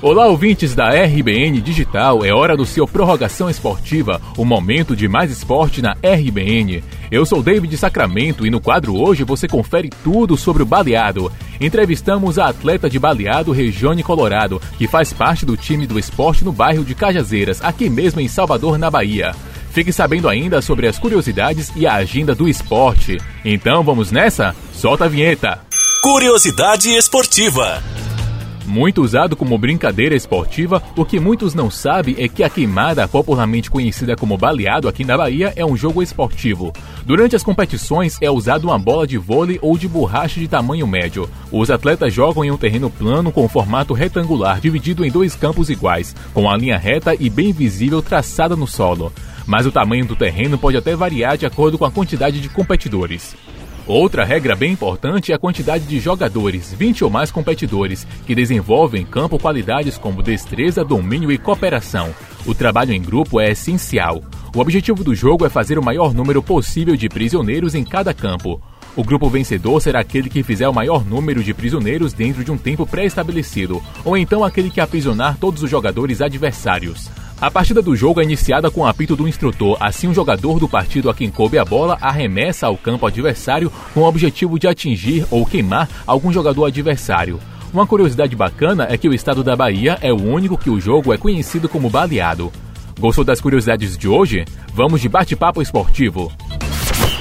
Olá, ouvintes da RBN Digital. É hora do seu Prorrogação Esportiva, o momento de mais esporte na RBN. Eu sou David Sacramento e no quadro hoje você confere tudo sobre o baleado. Entrevistamos a atleta de baleado Regione Colorado, que faz parte do time do esporte no bairro de Cajazeiras, aqui mesmo em Salvador, na Bahia. Fique sabendo ainda sobre as curiosidades e a agenda do esporte. Então vamos nessa? Solta a vinheta! Curiosidade esportiva. Muito usado como brincadeira esportiva, o que muitos não sabem é que a queimada, popularmente conhecida como baleado aqui na Bahia, é um jogo esportivo. Durante as competições é usada uma bola de vôlei ou de borracha de tamanho médio. Os atletas jogam em um terreno plano com formato retangular, dividido em dois campos iguais, com a linha reta e bem visível traçada no solo. Mas o tamanho do terreno pode até variar de acordo com a quantidade de competidores. Outra regra bem importante é a quantidade de jogadores, 20 ou mais competidores, que desenvolvem em campo qualidades como destreza, domínio e cooperação. O trabalho em grupo é essencial. O objetivo do jogo é fazer o maior número possível de prisioneiros em cada campo. O grupo vencedor será aquele que fizer o maior número de prisioneiros dentro de um tempo pré-estabelecido, ou então aquele que aprisionar todos os jogadores adversários. A partida do jogo é iniciada com o apito do instrutor, assim o jogador do partido a quem coube a bola arremessa ao campo adversário com o objetivo de atingir ou queimar algum jogador adversário. Uma curiosidade bacana é que o estado da Bahia é o único que o jogo é conhecido como baleado. Gostou das curiosidades de hoje? Vamos de bate-papo esportivo.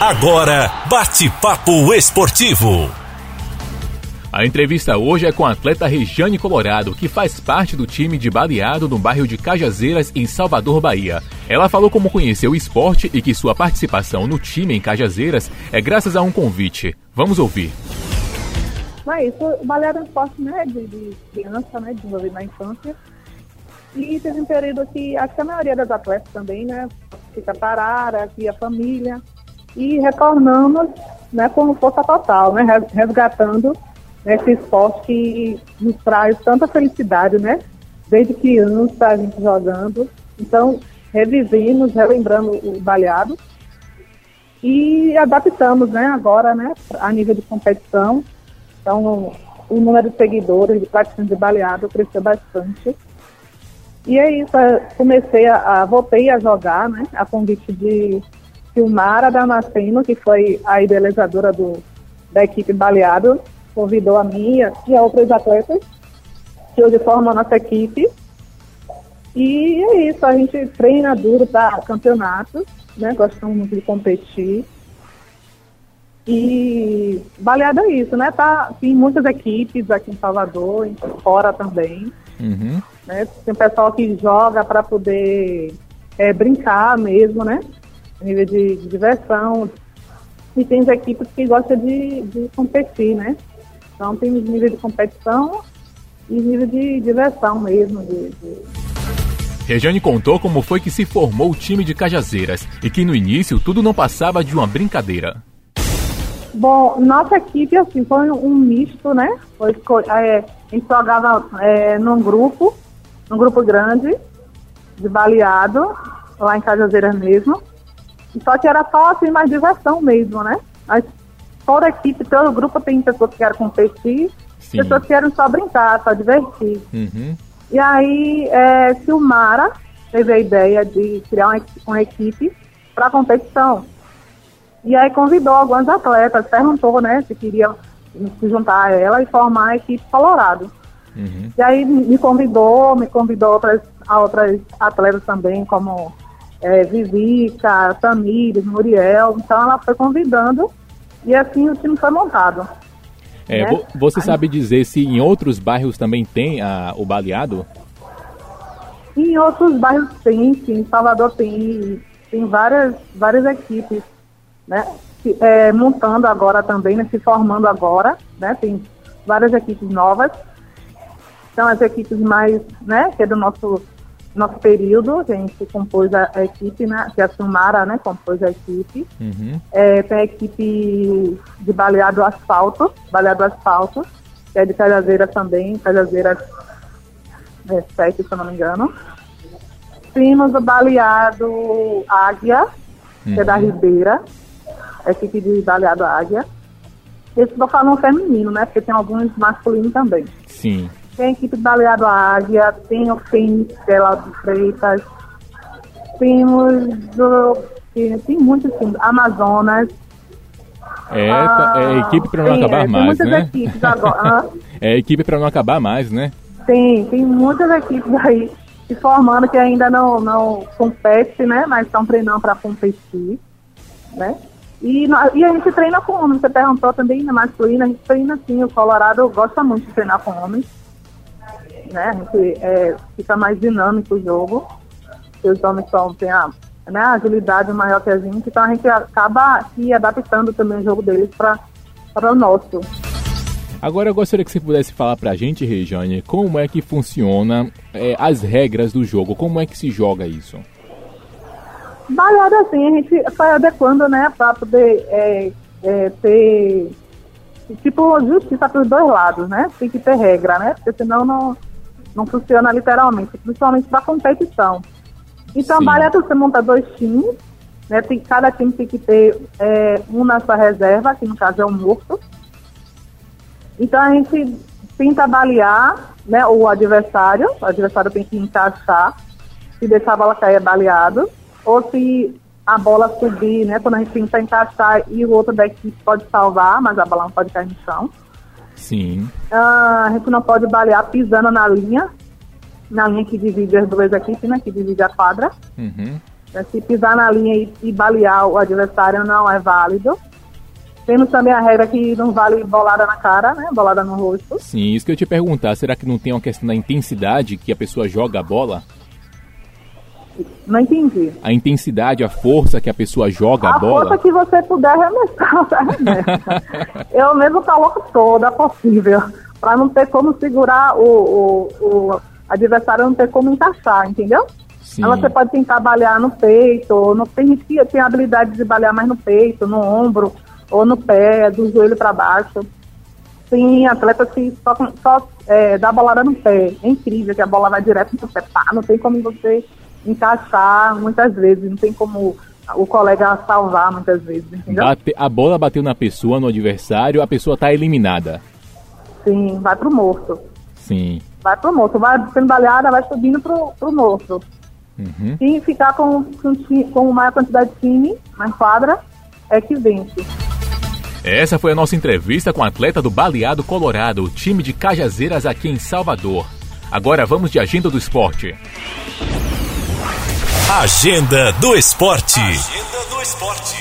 Agora, bate-papo esportivo. A entrevista hoje é com a atleta Regiane Colorado, que faz parte do time de baleado no bairro de Cajazeiras, em Salvador, Bahia. Ela falou como conheceu o esporte e que sua participação no time em Cajazeiras é graças a um convite. Vamos ouvir. Mas isso, o baleado é um esporte né, de, de criança, né, desenvolvido na infância. E teve um período que, acho que a maioria das atletas também, né, fica parada, aqui a família. E retornamos, né, como força total, né, resgatando nesse esporte que nos traz tanta felicidade, né? Desde criança a gente jogando. Então, revivemos, relembrando o baleado e adaptamos, né? Agora, né? A nível de competição. Então, o número de seguidores de praticantes de baleado cresceu bastante. E é isso, comecei a, a, voltei a jogar, né? A convite de Silmara Damasceno, que foi a idealizadora do, da equipe Baleado, convidou a minha e a outros atletas que hoje formam a nossa equipe. E é isso, a gente treina duro para campeonatos, né? Gostamos muito de competir. E baleada é isso, né? Tá, tem muitas equipes aqui em Salvador, fora também. Uhum. Né? Tem pessoal que joga para poder é, brincar mesmo, né? A nível de, de, diversão. E tem as equipes que gostam de, de competir, né? Então tem os níveis de competição e nível de diversão mesmo. De, de... Regiane contou como foi que se formou o time de Cajazeiras e que no início tudo não passava de uma brincadeira. Bom, nossa equipe assim, foi um misto, né? Foi, é, a gente jogava é, num grupo, num grupo grande, de baleado, lá em Cajazeiras mesmo. Só que era só assim, mais diversão mesmo, né? Toda a equipe, todo o grupo tem pessoas que querem competir, Sim. pessoas que querem só brincar, só divertir. Uhum. E aí, é, Silmara teve a ideia de criar uma, uma equipe para competição. E aí convidou alguns atletas, perguntou, né, se queriam se juntar a ela e formar a equipe Colorado. Uhum. E aí me convidou, me convidou outras, a outras atletas também, como é, Vivica, Tamires, Muriel. Então ela foi convidando e assim o time foi montado. É, né? Você sabe dizer se em outros bairros também tem a, o baleado? Em outros bairros tem, sim. Em Salvador tem, tem várias, várias equipes, né? É, montando agora também, né? se formando agora, né? Tem várias equipes novas. São as equipes mais, né? Que é do nosso nosso período, a gente compôs a, a equipe, né, que a Silmara, né, compôs a equipe. Uhum. É, tem a equipe de baleado asfalto, baleado asfalto, que é de Cajazeiras também, Cajazeiras é, 7, se eu não me engano. Temos o baleado Águia, uhum. que é da uhum. Ribeira, a equipe de baleado Águia. Esse vou falar feminino, né? Porque tem alguns masculinos também. Sim. Tem a equipe de baleado Águia, tem o Fênix, que é Freitas. Temos do, tem, muitos times, Amazonas. É, ah, é equipe para não tem, acabar é, mais, tem muitas né? Equipes agora. é equipe para não acabar mais, né? Tem, tem muitas equipes aí se formando que ainda não, não compete, né? Mas estão treinando para competir, né? E, e a gente treina com homens. Você perguntou também na masculina, a gente treina sim. O Colorado gosta muito de treinar com homens. Né? A gente é, fica mais dinâmico o jogo. Os homens são, têm a né, agilidade maior que a gente, então a gente acaba se adaptando também o jogo deles para o nosso. Agora eu gostaria que você pudesse falar pra gente, Rejane, como é que funciona é, as regras do jogo, como é que se joga isso? Baseado assim, a gente vai adequando, né, pra poder é, é, ter, tipo, justiça para os dois lados, né? Tem que ter regra, né? Porque senão não, não funciona literalmente, principalmente para competição. Então, Sim. a você monta dois times, né? Tem, cada time tem que ter é, um na sua reserva, que no caso é o morto, então a gente tenta balear né, o adversário, o adversário tem que encaixar, se deixar a bola cair é baleado, ou se a bola subir, né, quando a gente tenta encaixar e o outro da equipe pode salvar, mas a bola não pode cair no chão. Sim. Ah, a gente não pode balear pisando na linha, na linha que divide as duas equipes, né, que divide a quadra. Uhum. Se pisar na linha e, e balear o adversário não é válido. Temos também a regra que não vale bolada na cara, né? Bolada no rosto. Sim, isso que eu te perguntar. Será que não tem uma questão da intensidade que a pessoa joga a bola? Não entendi. A intensidade, a força que a pessoa joga a, a bola? A força que você puder arremessar, Eu mesmo coloco toda possível, para não ter como segurar o, o, o, adversário, não ter como encaixar, entendeu? Sim. Aí você pode tentar balear no peito, no, tem tem a habilidade de balear mais no peito, no ombro, ou no pé, do joelho para baixo. Tem atleta que só, só é, dá bolada no pé. É incrível que a bola vai direto no pé. Pá, não tem como você encaixar muitas vezes, não tem como o colega salvar muitas vezes, entendeu? Bate, a bola bateu na pessoa, no adversário, a pessoa está eliminada. Sim, vai pro morto. Sim. Vai pro morto, vai sendo baleada, vai subindo pro, pro morto. Uhum. E ficar com, com, com maior quantidade de time na quadra é que vence. Essa foi a nossa entrevista com o atleta do Baleado Colorado, time de Cajazeiras aqui em Salvador. Agora vamos de agenda do esporte. Agenda do esporte. Agenda do esporte.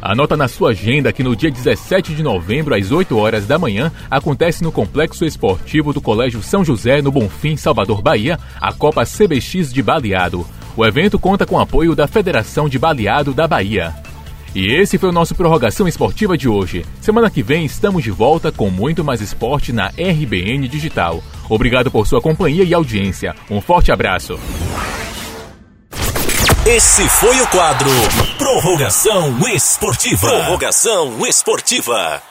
Anota na sua agenda que no dia 17 de novembro, às 8 horas da manhã, acontece no Complexo Esportivo do Colégio São José, no Bonfim, Salvador, Bahia, a Copa CBX de Baleado. O evento conta com apoio da Federação de Baleado da Bahia. E esse foi o nosso Prorrogação Esportiva de hoje. Semana que vem estamos de volta com muito mais esporte na RBN Digital. Obrigado por sua companhia e audiência. Um forte abraço. Esse foi o quadro Prorrogação Esportiva. Prorrogação Esportiva.